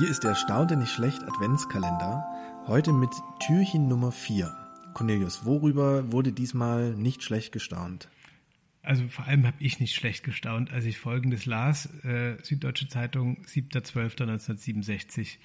Hier ist der Staunte nicht schlecht Adventskalender. Heute mit Türchen Nummer 4. Cornelius, worüber wurde diesmal nicht schlecht gestaunt? Also vor allem habe ich nicht schlecht gestaunt, als ich folgendes las. Äh, Süddeutsche Zeitung, 7.12.1967.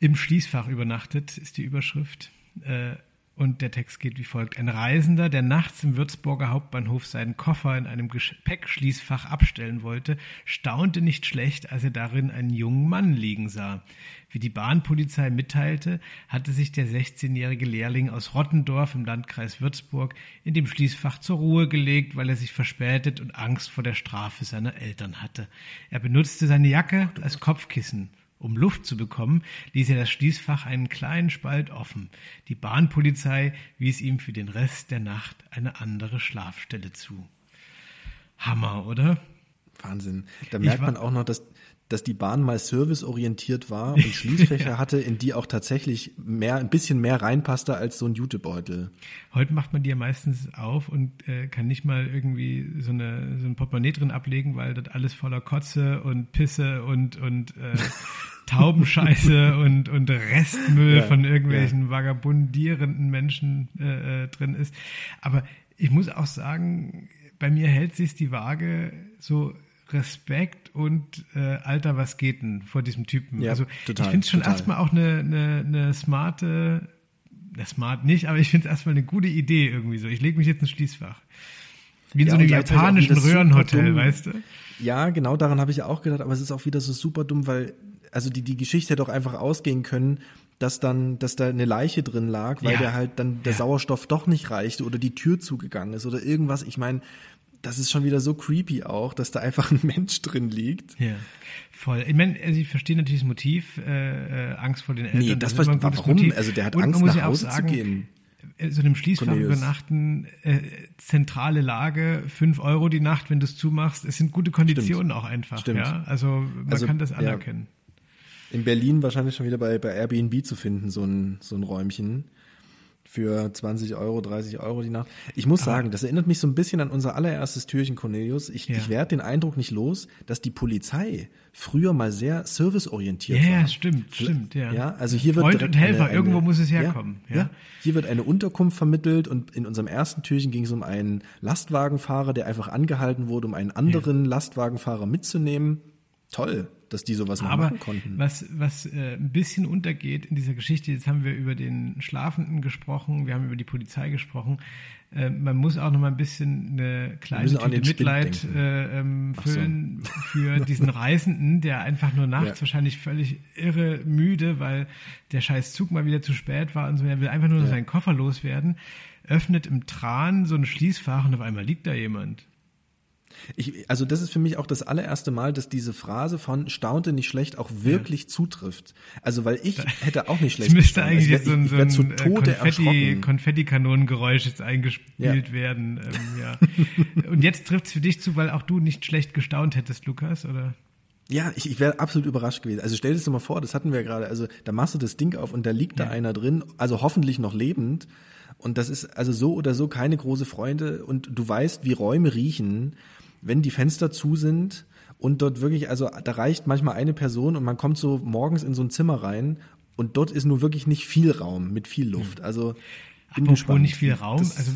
Im Schließfach übernachtet ist die Überschrift. Äh, und der Text geht wie folgt. Ein Reisender, der nachts im Würzburger Hauptbahnhof seinen Koffer in einem Gepäckschließfach abstellen wollte, staunte nicht schlecht, als er darin einen jungen Mann liegen sah. Wie die Bahnpolizei mitteilte, hatte sich der 16-jährige Lehrling aus Rottendorf im Landkreis Würzburg in dem Schließfach zur Ruhe gelegt, weil er sich verspätet und Angst vor der Strafe seiner Eltern hatte. Er benutzte seine Jacke als Kopfkissen. Um Luft zu bekommen, ließ er das Schließfach einen kleinen Spalt offen. Die Bahnpolizei wies ihm für den Rest der Nacht eine andere Schlafstelle zu. Hammer, oder? Wahnsinn. Da merkt man auch noch, dass, dass die Bahn mal serviceorientiert war und Schließfächer ja. hatte, in die auch tatsächlich mehr, ein bisschen mehr reinpasste als so ein Jutebeutel. Heute macht man die ja meistens auf und äh, kann nicht mal irgendwie so, eine, so ein Portemonnaie drin ablegen, weil das alles voller Kotze und Pisse und, und äh, Taubenscheiße und, und Restmüll ja, von irgendwelchen ja. vagabundierenden Menschen äh, äh, drin ist. Aber ich muss auch sagen, bei mir hält sich die Waage so Respekt und äh, Alter, was geht denn vor diesem Typen? Ja, also total, ich finde es schon total. erstmal auch eine, eine, eine smarte, eine smart nicht, aber ich finde es erstmal eine gute Idee irgendwie so. Ich lege mich jetzt ins Schließfach. Wie in ja, so einem japanischen Röhrenhotel, weißt du? Ja, genau daran habe ich ja auch gedacht, aber es ist auch wieder so super dumm, weil also die, die Geschichte hätte auch einfach ausgehen können, dass dann, dass da eine Leiche drin lag, weil ja. der halt dann der ja. Sauerstoff doch nicht reichte oder die Tür zugegangen ist oder irgendwas. Ich meine, das ist schon wieder so creepy auch, dass da einfach ein Mensch drin liegt. Ja, voll. Ich meine, also ich verstehe natürlich das Motiv, äh, äh, Angst vor den Eltern. Nee, das, das war warum? Motiv. Also der hat Und Angst, nach Hause sagen, zu gehen. Äh, so einem Schließfach Cornelius. übernachten, äh, zentrale Lage, fünf Euro die Nacht, wenn du es zumachst. Es sind gute Konditionen Stimmt. auch einfach. Stimmt. Ja? Also man also, kann das anerkennen. Ja. In Berlin wahrscheinlich schon wieder bei, bei Airbnb zu finden, so ein, so ein Räumchen für 20 Euro, 30 Euro die Nacht. Ich muss Aber sagen, das erinnert mich so ein bisschen an unser allererstes Türchen, Cornelius. Ich, ja. ich werde den Eindruck nicht los, dass die Polizei früher mal sehr serviceorientiert ja, war. Ja, stimmt, stimmt, ja. Ja, also hier wird Freund und Helfer, eine, eine, irgendwo muss es herkommen. Ja, ja. hier wird eine Unterkunft vermittelt und in unserem ersten Türchen ging es um einen Lastwagenfahrer, der einfach angehalten wurde, um einen anderen. Lastwagenfahrer mitzunehmen. Toll dass die sowas Aber machen konnten. Was, was äh, ein bisschen untergeht in dieser Geschichte, jetzt haben wir über den Schlafenden gesprochen, wir haben über die Polizei gesprochen. Äh, man muss auch noch mal ein bisschen eine kleine Tüte Mitleid äh, ähm, füllen so. für diesen Reisenden, der einfach nur nachts ja. wahrscheinlich völlig irre müde, weil der scheiß Zug mal wieder zu spät war und so. Er will einfach nur ja. seinen Koffer loswerden, öffnet im Tran so ein Schließfach und auf einmal liegt da jemand. Ich, also das ist für mich auch das allererste Mal, dass diese Phrase von staunte nicht schlecht auch wirklich ja. zutrifft. Also weil ich hätte auch nicht schlecht. Es müsste also eigentlich also, ich, so ein, so ein Konfetti, Konfettikanonengeräusch jetzt eingespielt ja. werden. Ähm, ja. Und jetzt trifft es für dich zu, weil auch du nicht schlecht gestaunt hättest, Lukas, oder? Ja, ich, ich wäre absolut überrascht gewesen. Also stell dir das mal vor, das hatten wir gerade. Also da machst du das Ding auf und da liegt ja. da einer drin, also hoffentlich noch lebend. Und das ist also so oder so keine große Freunde. Und du weißt, wie Räume riechen wenn die Fenster zu sind und dort wirklich, also da reicht manchmal eine Person und man kommt so morgens in so ein Zimmer rein und dort ist nur wirklich nicht viel Raum mit viel Luft. Also bin Apropos gespannt. nicht viel Raum, das, also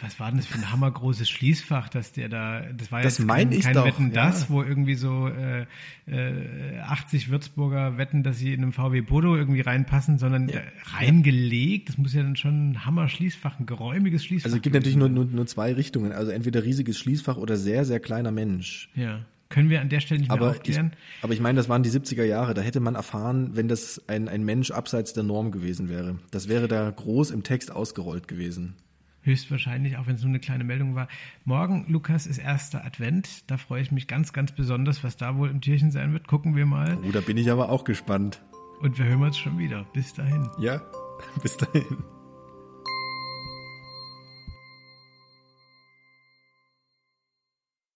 was war denn das für ein hammergroßes Schließfach, dass der da, das war das jetzt kein, ich kein doch, Wetten ja. das, wo irgendwie so äh, äh, 80 Würzburger wetten, dass sie in einem VW Bodo irgendwie reinpassen, sondern ja. reingelegt, das muss ja dann schon ein Hammer-Schließfach, ein geräumiges Schließfach Also es gibt natürlich nur, nur, nur zwei Richtungen, also entweder riesiges Schließfach oder sehr, sehr kleiner Mensch. Ja. Können wir an der Stelle nicht aber mehr aufklären? Ich, aber ich meine, das waren die 70er Jahre. Da hätte man erfahren, wenn das ein, ein Mensch abseits der Norm gewesen wäre. Das wäre da groß im Text ausgerollt gewesen. Höchstwahrscheinlich, auch wenn es nur eine kleine Meldung war. Morgen, Lukas, ist erster Advent. Da freue ich mich ganz, ganz besonders, was da wohl im Türchen sein wird. Gucken wir mal. Oh, da bin ich aber auch gespannt. Und wir hören uns schon wieder. Bis dahin. Ja, bis dahin.